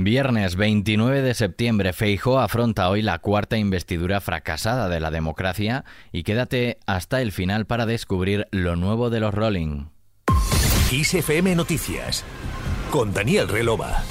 Viernes 29 de septiembre, Feijó afronta hoy la cuarta investidura fracasada de la democracia y quédate hasta el final para descubrir lo nuevo de los Rolling. ISFM Noticias con Daniel Relova.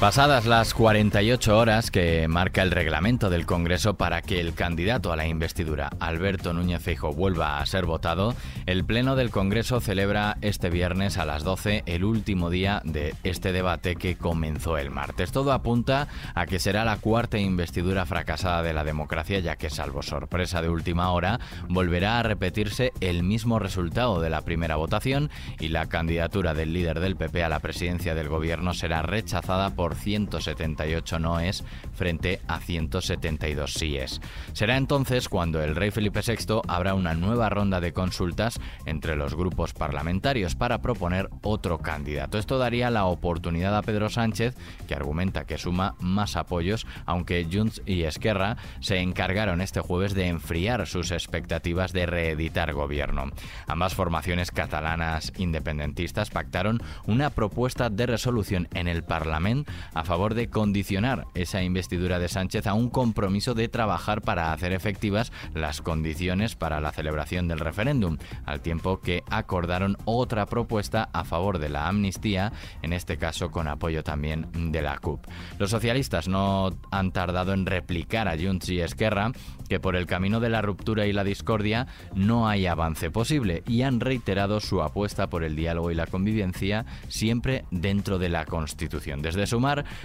Pasadas las 48 horas que marca el reglamento del Congreso para que el candidato a la investidura, Alberto Núñez Feijóo, vuelva a ser votado, el Pleno del Congreso celebra este viernes a las 12 el último día de este debate que comenzó el martes. Todo apunta a que será la cuarta investidura fracasada de la democracia, ya que salvo sorpresa de última hora, volverá a repetirse el mismo resultado de la primera votación y la candidatura del líder del PP a la presidencia del gobierno será rechazada por 178 noes frente a 172 síes. Será entonces cuando el rey Felipe VI abra una nueva ronda de consultas entre los grupos parlamentarios para proponer otro candidato. Esto daría la oportunidad a Pedro Sánchez, que argumenta que suma más apoyos, aunque Junts y Esquerra se encargaron este jueves de enfriar sus expectativas de reeditar gobierno. Ambas formaciones catalanas independentistas pactaron una propuesta de resolución en el Parlamento a favor de condicionar esa investidura de Sánchez a un compromiso de trabajar para hacer efectivas las condiciones para la celebración del referéndum, al tiempo que acordaron otra propuesta a favor de la amnistía, en este caso con apoyo también de la CUP. Los socialistas no han tardado en replicar a Junts y Esquerra que por el camino de la ruptura y la discordia no hay avance posible y han reiterado su apuesta por el diálogo y la convivencia siempre dentro de la Constitución. Desde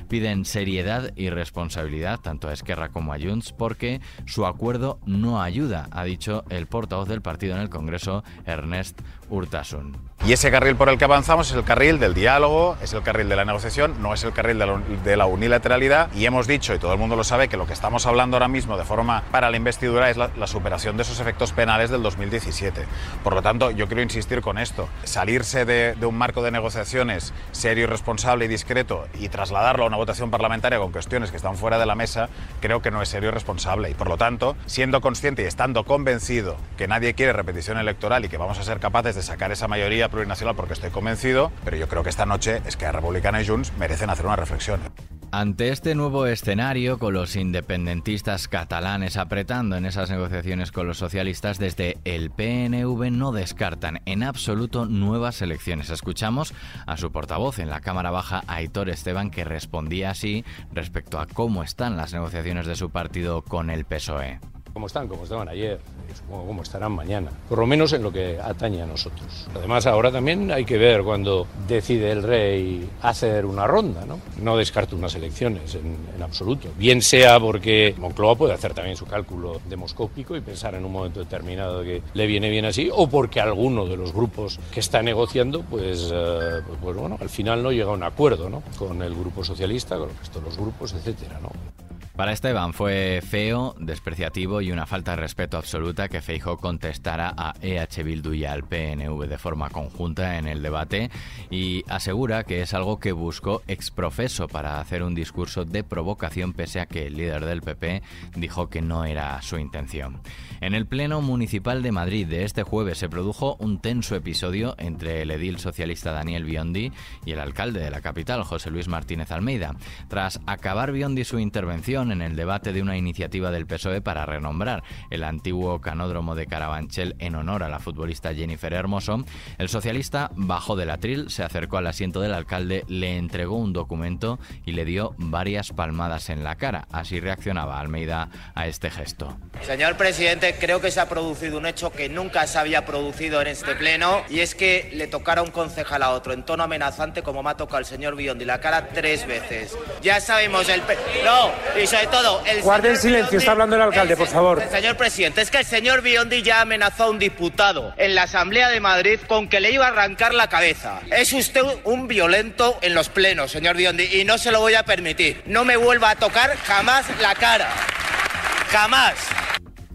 Piden seriedad y responsabilidad tanto a Esquerra como a Junts porque su acuerdo no ayuda, ha dicho el portavoz del partido en el Congreso, Ernest Urtasun. Y ese carril por el que avanzamos es el carril del diálogo, es el carril de la negociación, no es el carril de la, unilateralidad. Y hemos dicho, y todo el mundo lo sabe, que lo que estamos hablando ahora mismo de forma para la investidura es la, superación de esos efectos penales del 2017. Por lo tanto, yo quiero insistir con esto. Salirse de, un marco de negociaciones serio, responsable y discreto y trasladarlo a una votación parlamentaria con cuestiones que están fuera de la mesa, creo que no es serio y responsable. Y por lo tanto, siendo consciente y estando convencido que nadie quiere repetición electoral y que vamos a ser capaces de sacar esa mayoría plurinacional porque estoy convencido, pero yo creo que esta noche es que Republicana y Junts merecen hacer una reflexión. Ante este nuevo escenario, con los independentistas catalanes apretando en esas negociaciones con los socialistas, desde el PNV no descartan en absoluto nuevas elecciones. Escuchamos a su portavoz en la Cámara Baja, Aitor Esteban, que respondía así respecto a cómo están las negociaciones de su partido con el PSOE como están, como estaban ayer, y supongo como estarán mañana, por lo menos en lo que atañe a nosotros. Además, ahora también hay que ver cuando decide el rey hacer una ronda, ¿no? No descarto unas elecciones en, en absoluto. Bien sea porque Moncloa puede hacer también su cálculo demoscópico y pensar en un momento determinado que le viene bien así, o porque alguno de los grupos que está negociando, pues, eh, pues bueno, al final no llega a un acuerdo, ¿no? Con el grupo socialista, con el resto de los grupos, etcétera, ¿no? Para Esteban fue feo, despreciativo y una falta de respeto absoluta que Feijó contestara a EH Bildu y al PNV de forma conjunta en el debate y asegura que es algo que buscó exprofeso para hacer un discurso de provocación pese a que el líder del PP dijo que no era su intención. En el Pleno Municipal de Madrid de este jueves se produjo un tenso episodio entre el edil socialista Daniel Biondi y el alcalde de la capital, José Luis Martínez Almeida. Tras acabar Biondi su intervención, en el debate de una iniciativa del PSOE para renombrar el antiguo canódromo de Carabanchel en honor a la futbolista Jennifer Hermoso, el socialista bajó del atril, se acercó al asiento del alcalde, le entregó un documento y le dio varias palmadas en la cara. Así reaccionaba Almeida a este gesto. Señor presidente, creo que se ha producido un hecho que nunca se había producido en este pleno y es que le tocara un concejal a otro en tono amenazante como me ha tocado el señor Biondi la cara tres veces. Ya sabemos el... No, y sobre todo... El Guarden silencio, está hablando el alcalde, por favor. Señor presidente, es que el señor Biondi ya amenazó a un diputado en la Asamblea de Madrid con que le iba a arrancar la cabeza. Es usted un violento en los plenos, señor Biondi, y no se lo voy a permitir. No me vuelva a tocar jamás la cara. Jamás.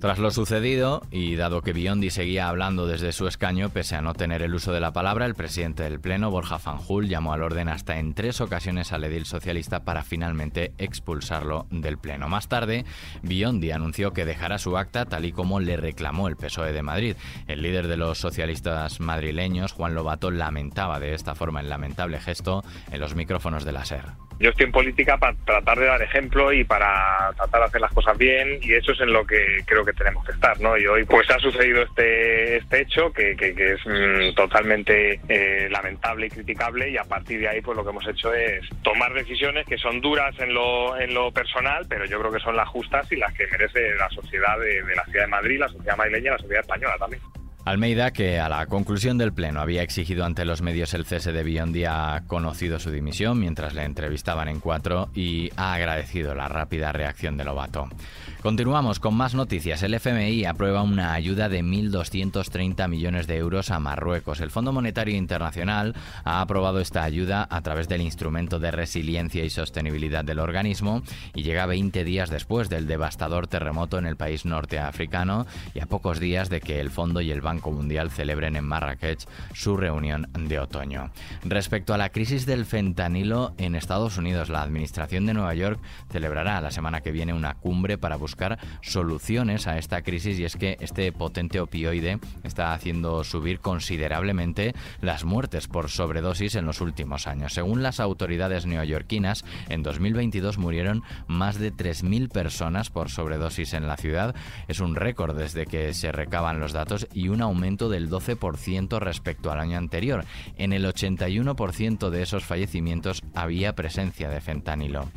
Tras lo sucedido, y dado que Biondi seguía hablando desde su escaño, pese a no tener el uso de la palabra, el presidente del Pleno, Borja Fanjul, llamó al orden hasta en tres ocasiones al edil socialista para finalmente expulsarlo del Pleno. Más tarde, Biondi anunció que dejará su acta tal y como le reclamó el PSOE de Madrid. El líder de los socialistas madrileños, Juan Lobato, lamentaba de esta forma el lamentable gesto en los micrófonos de la SER. Yo estoy en política para tratar de dar ejemplo y para tratar de hacer las cosas bien y eso es en lo que creo que tenemos que estar, ¿no? Y hoy pues ha sucedido este, este hecho que, que, es mm, totalmente eh, lamentable y criticable y a partir de ahí pues lo que hemos hecho es tomar decisiones que son duras en lo, en lo personal, pero yo creo que son las justas y las que merece la sociedad de, de la ciudad de Madrid, la sociedad madrileña y la sociedad española también. Almeida, que a la conclusión del Pleno había exigido ante los medios el cese de Biondi, ha conocido su dimisión mientras le entrevistaban en cuatro y ha agradecido la rápida reacción de Lobato. Continuamos con más noticias. El FMI aprueba una ayuda de 1.230 millones de euros a Marruecos. El Fondo Monetario Internacional ha aprobado esta ayuda a través del Instrumento de Resiliencia y Sostenibilidad del organismo y llega 20 días después del devastador terremoto en el país norteafricano y a pocos días de que el Fondo y el Banco Mundial celebren en Marrakech su reunión de otoño. Respecto a la crisis del fentanilo en Estados Unidos, la Administración de Nueva York celebrará la semana que viene una cumbre para buscar soluciones a esta crisis y es que este potente opioide está haciendo subir considerablemente las muertes por sobredosis en los últimos años. Según las autoridades neoyorquinas, en 2022 murieron más de 3.000 personas por sobredosis en la ciudad. Es un récord desde que se recaban los datos y un aumento del 12% respecto al año anterior. En el 81% de esos fallecimientos había presencia de fentanilo.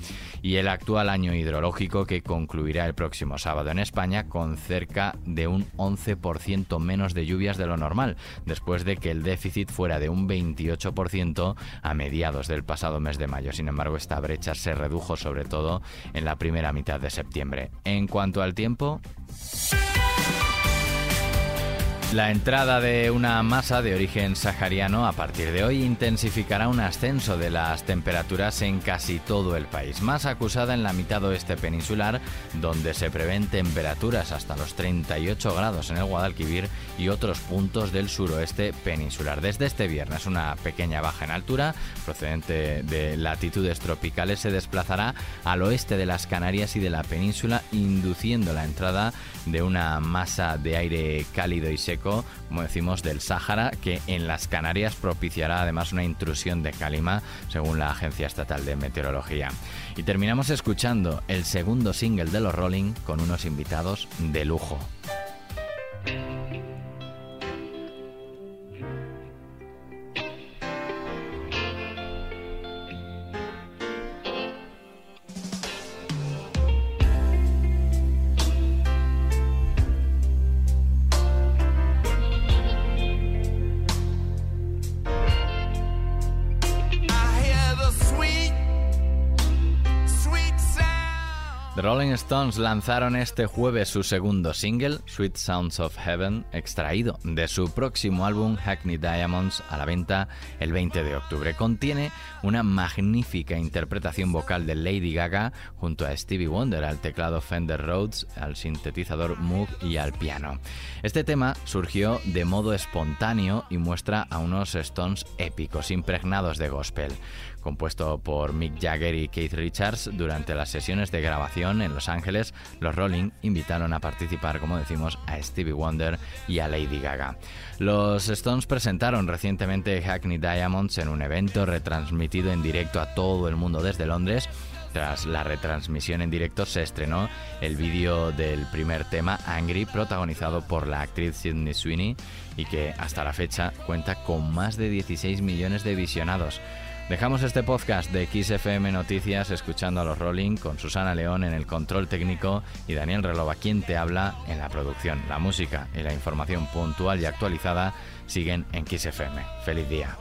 Y el actual año hidrológico que concluirá el próximo sábado en España con cerca de un 11% menos de lluvias de lo normal, después de que el déficit fuera de un 28% a mediados del pasado mes de mayo. Sin embargo, esta brecha se redujo sobre todo en la primera mitad de septiembre. En cuanto al tiempo... La entrada de una masa de origen sahariano a partir de hoy intensificará un ascenso de las temperaturas en casi todo el país, más acusada en la mitad oeste peninsular, donde se prevén temperaturas hasta los 38 grados en el Guadalquivir y otros puntos del suroeste peninsular. Desde este viernes, una pequeña baja en altura, procedente de latitudes tropicales, se desplazará al oeste de las Canarias y de la península, induciendo la entrada de una masa de aire cálido y seco como decimos, del Sáhara, que en las Canarias propiciará además una intrusión de calima, según la Agencia Estatal de Meteorología. Y terminamos escuchando el segundo single de los Rolling con unos invitados de lujo. Rolling Stones lanzaron este jueves su segundo single, Sweet Sounds of Heaven, extraído de su próximo álbum Hackney Diamonds a la venta el 20 de octubre. Contiene una magnífica interpretación vocal de Lady Gaga junto a Stevie Wonder al teclado Fender Rhodes, al sintetizador Moog y al piano. Este tema surgió de modo espontáneo y muestra a unos Stones épicos, impregnados de gospel compuesto por Mick Jagger y Keith Richards. Durante las sesiones de grabación en Los Ángeles, los Rolling invitaron a participar, como decimos, a Stevie Wonder y a Lady Gaga. Los Stones presentaron recientemente Hackney Diamonds en un evento retransmitido en directo a todo el mundo desde Londres. Tras la retransmisión en directo se estrenó el vídeo del primer tema, Angry, protagonizado por la actriz Sydney Sweeney y que hasta la fecha cuenta con más de 16 millones de visionados. Dejamos este podcast de XFM Noticias escuchando a los Rolling con Susana León en el control técnico y Daniel Relova quien te habla en la producción. La música y la información puntual y actualizada siguen en XFM. Feliz día.